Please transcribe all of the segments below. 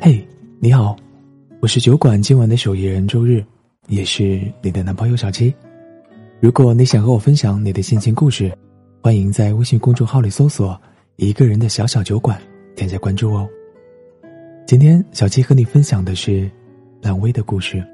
嘿，你好，我是酒馆今晚的守夜人周日，也是你的男朋友小七。如果你想和我分享你的心情故事，欢迎在微信公众号里搜索“一个人的小小酒馆”，添加关注哦。今天小七和你分享的是蓝薇的故事。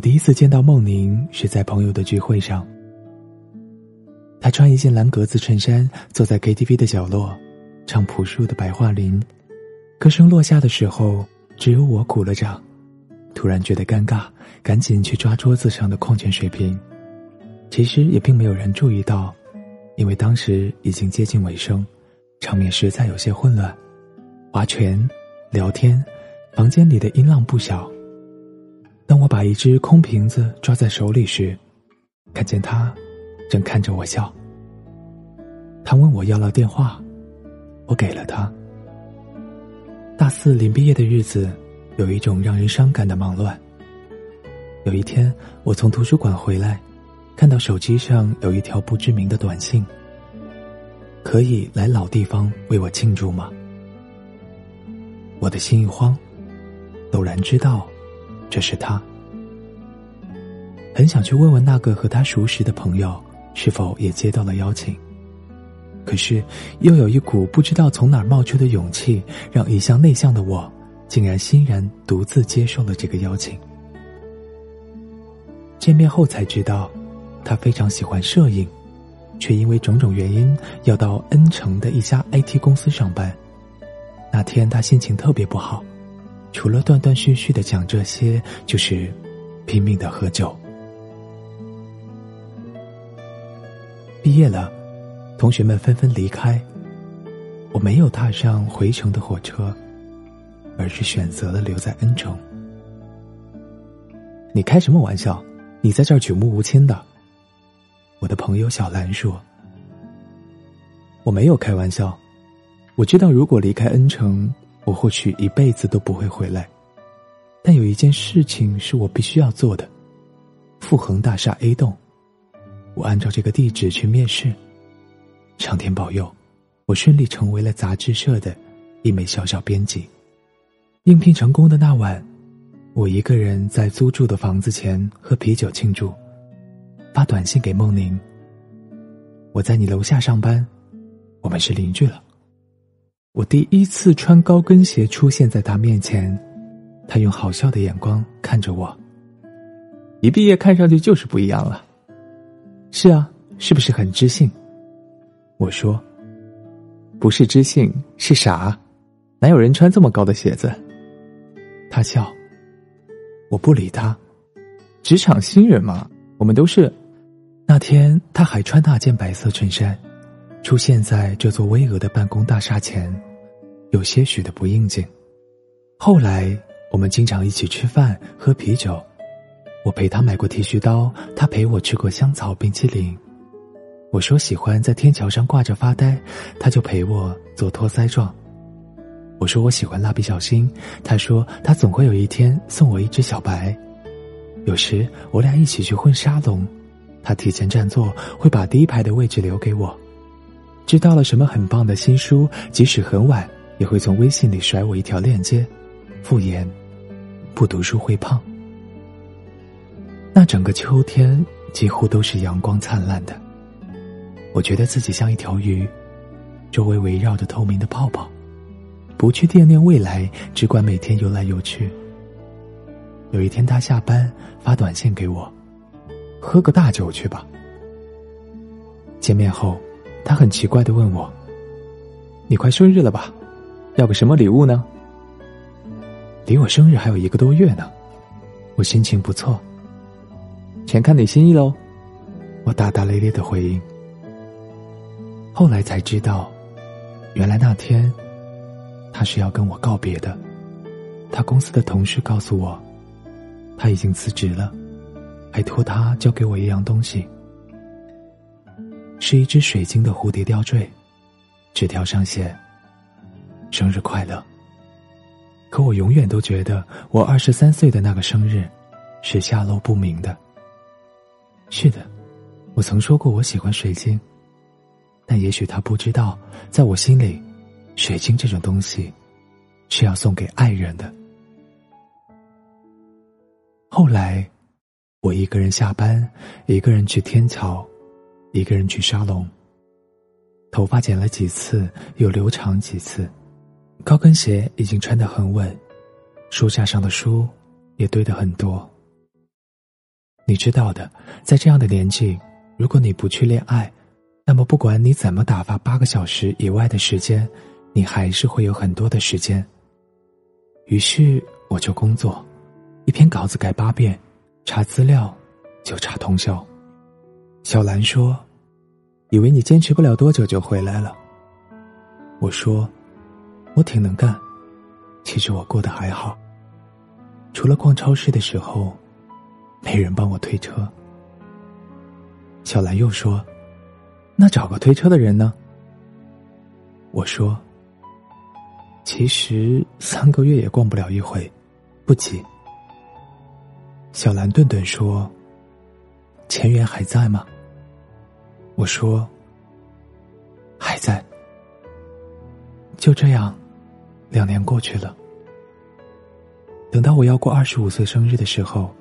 第一次见到梦宁是在朋友的聚会上，她穿一件蓝格子衬衫，坐在 KTV 的角落。唱朴树的《白桦林》，歌声落下的时候，只有我鼓了掌。突然觉得尴尬，赶紧去抓桌子上的矿泉水瓶。其实也并没有人注意到，因为当时已经接近尾声，场面实在有些混乱。划拳、聊天，房间里的音浪不小。当我把一只空瓶子抓在手里时，看见他正看着我笑。他问我要了电话。我给了他。大四临毕业的日子，有一种让人伤感的忙乱。有一天，我从图书馆回来，看到手机上有一条不知名的短信。可以来老地方为我庆祝吗？我的心一慌，陡然知道，这是他。很想去问问那个和他熟识的朋友，是否也接到了邀请。可是，又有一股不知道从哪儿冒出的勇气，让一向内向的我，竟然欣然独自接受了这个邀请。见面后才知道，他非常喜欢摄影，却因为种种原因要到 N 城的一家 IT 公司上班。那天他心情特别不好，除了断断续续的讲这些，就是拼命的喝酒。毕业了。同学们纷纷离开，我没有踏上回程的火车，而是选择了留在恩城。你开什么玩笑？你在这儿举目无亲的。我的朋友小兰说：“我没有开玩笑，我知道如果离开恩城，我或许一辈子都不会回来。但有一件事情是我必须要做的，富恒大厦 A 栋，我按照这个地址去面试。”上天保佑，我顺利成为了杂志社的一枚小小编辑。应聘成功的那晚，我一个人在租住的房子前喝啤酒庆祝，发短信给梦宁：“我在你楼下上班，我们是邻居了。”我第一次穿高跟鞋出现在他面前，他用好笑的眼光看着我。一毕业看上去就是不一样了。是啊，是不是很知性？我说：“不是知性，是傻，哪有人穿这么高的鞋子？”他笑。我不理他。职场新人嘛，我们都是。那天他还穿那件白色衬衫，出现在这座巍峨的办公大厦前，有些许的不应景。后来我们经常一起吃饭、喝啤酒，我陪他买过剃须刀，他陪我吃过香草冰淇淋。我说喜欢在天桥上挂着发呆，他就陪我做托腮状。我说我喜欢蜡笔小新，他说他总会有一天送我一只小白。有时我俩一起去混沙龙，他提前占座，会把第一排的位置留给我。知道了什么很棒的新书，即使很晚，也会从微信里甩我一条链接，敷衍，不读书会胖。那整个秋天几乎都是阳光灿烂的。我觉得自己像一条鱼，周围围绕着透明的泡泡，不去惦念未来，只管每天游来游去。有一天，他下班发短信给我：“喝个大酒去吧。”见面后，他很奇怪的问我：“你快生日了吧？要个什么礼物呢？”离我生日还有一个多月呢，我心情不错。全看你心意喽，我大大咧咧的回应。后来才知道，原来那天他是要跟我告别的。他公司的同事告诉我，他已经辞职了，还托他交给我一样东西，是一只水晶的蝴蝶吊坠，纸条上写：“生日快乐。”可我永远都觉得，我二十三岁的那个生日是下落不明的。是的。我曾说过我喜欢水晶，但也许他不知道，在我心里，水晶这种东西是要送给爱人的。后来，我一个人下班，一个人去天桥，一个人去沙龙。头发剪了几次，又留长几次，高跟鞋已经穿得很稳，书架上的书也堆得很多。你知道的，在这样的年纪，如果你不去恋爱，那么不管你怎么打发八个小时以外的时间，你还是会有很多的时间。于是我就工作，一篇稿子改八遍，查资料就查通宵。小兰说。以为你坚持不了多久就回来了。我说，我挺能干，其实我过得还好。除了逛超市的时候，没人帮我推车。小兰又说：“那找个推车的人呢？”我说：“其实三个月也逛不了一回，不急。”小兰顿顿说：“钱源还在吗？”我说：“还在。”就这样，两年过去了。等到我要过二十五岁生日的时候，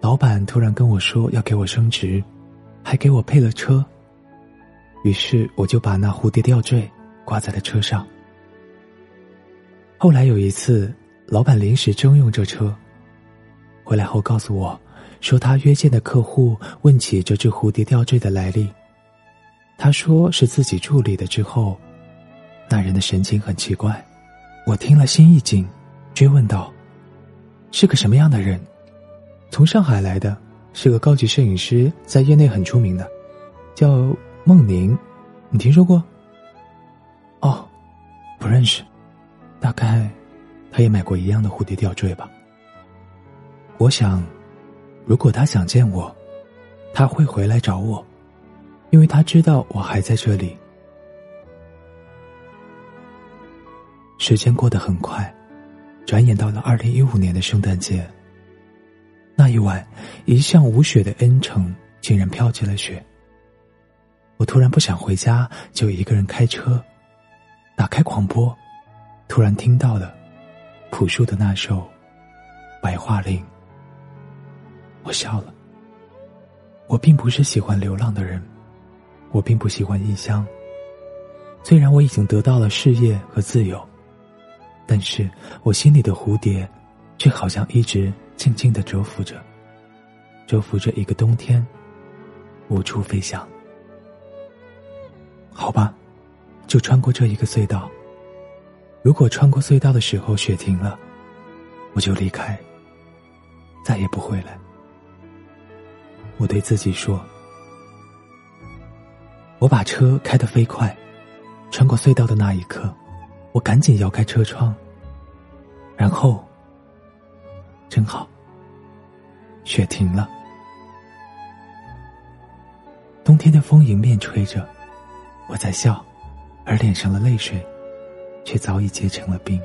老板突然跟我说要给我升职，还给我配了车。于是我就把那蝴蝶吊坠挂在了车上。后来有一次，老板临时征用这车，回来后告诉我，说他约见的客户问起这只蝴蝶吊坠的来历。他说是自己助理的之后，那人的神情很奇怪，我听了心一紧，追问道：“是个什么样的人？从上海来的，是个高级摄影师，在业内很出名的，叫孟宁，你听说过？”“哦，不认识，大概他也买过一样的蝴蝶吊坠吧。”我想，如果他想见我，他会回来找我。因为他知道我还在这里。时间过得很快，转眼到了二零一五年的圣诞节。那一晚，一向无雪的恩城竟然飘起了雪。我突然不想回家，就一个人开车，打开广播，突然听到了朴树的那首《白桦林》。我笑了。我并不是喜欢流浪的人。我并不喜欢异乡。虽然我已经得到了事业和自由，但是我心里的蝴蝶，却好像一直静静的蛰伏着，蛰伏着一个冬天，无处飞翔。好吧，就穿过这一个隧道。如果穿过隧道的时候雪停了，我就离开，再也不回来。我对自己说。我把车开得飞快，穿过隧道的那一刻，我赶紧摇开车窗。然后，真好，雪停了。冬天的风迎面吹着，我在笑，而脸上的泪水，却早已结成了冰。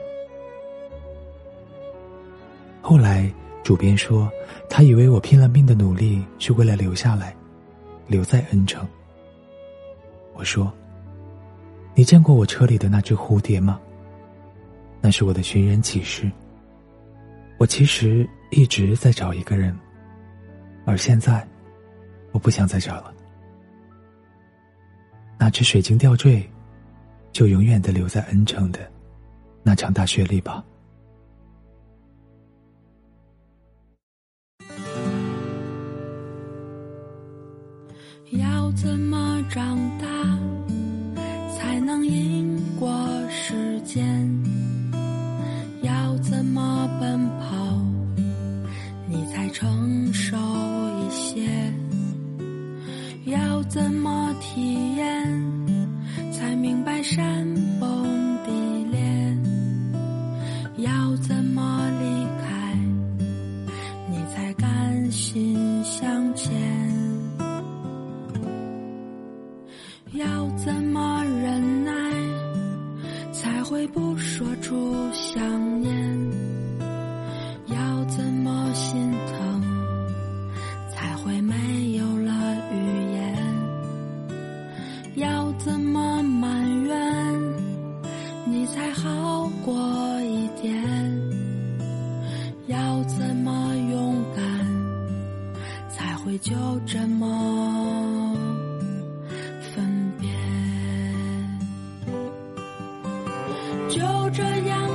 后来，主编说，他以为我拼了命的努力是为了留下来，留在恩城。我说：“你见过我车里的那只蝴蝶吗？那是我的寻人启事。我其实一直在找一个人，而现在，我不想再找了。那只水晶吊坠，就永远的留在恩城的那场大雪里吧。”要怎么长大才能赢过时间？要怎么奔跑你才成熟一些？要怎么体就这样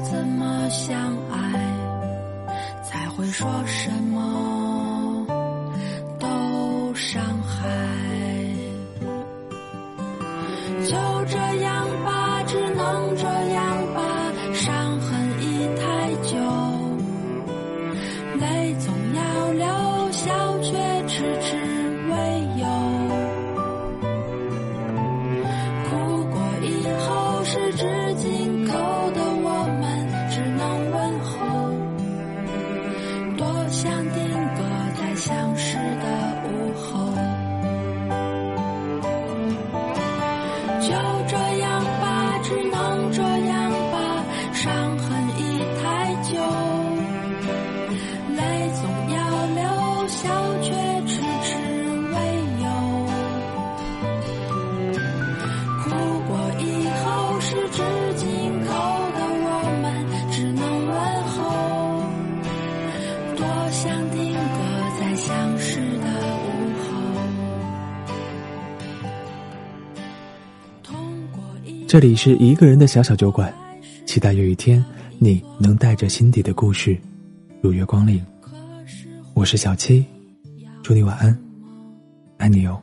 怎么相爱才会说什么都伤害。就这样吧只能这样吧伤痕已太久。泪总要流笑却迟迟这里是一个人的小小酒馆，期待有一天你能带着心底的故事如月光临。我是小七，祝你晚安，爱你哦。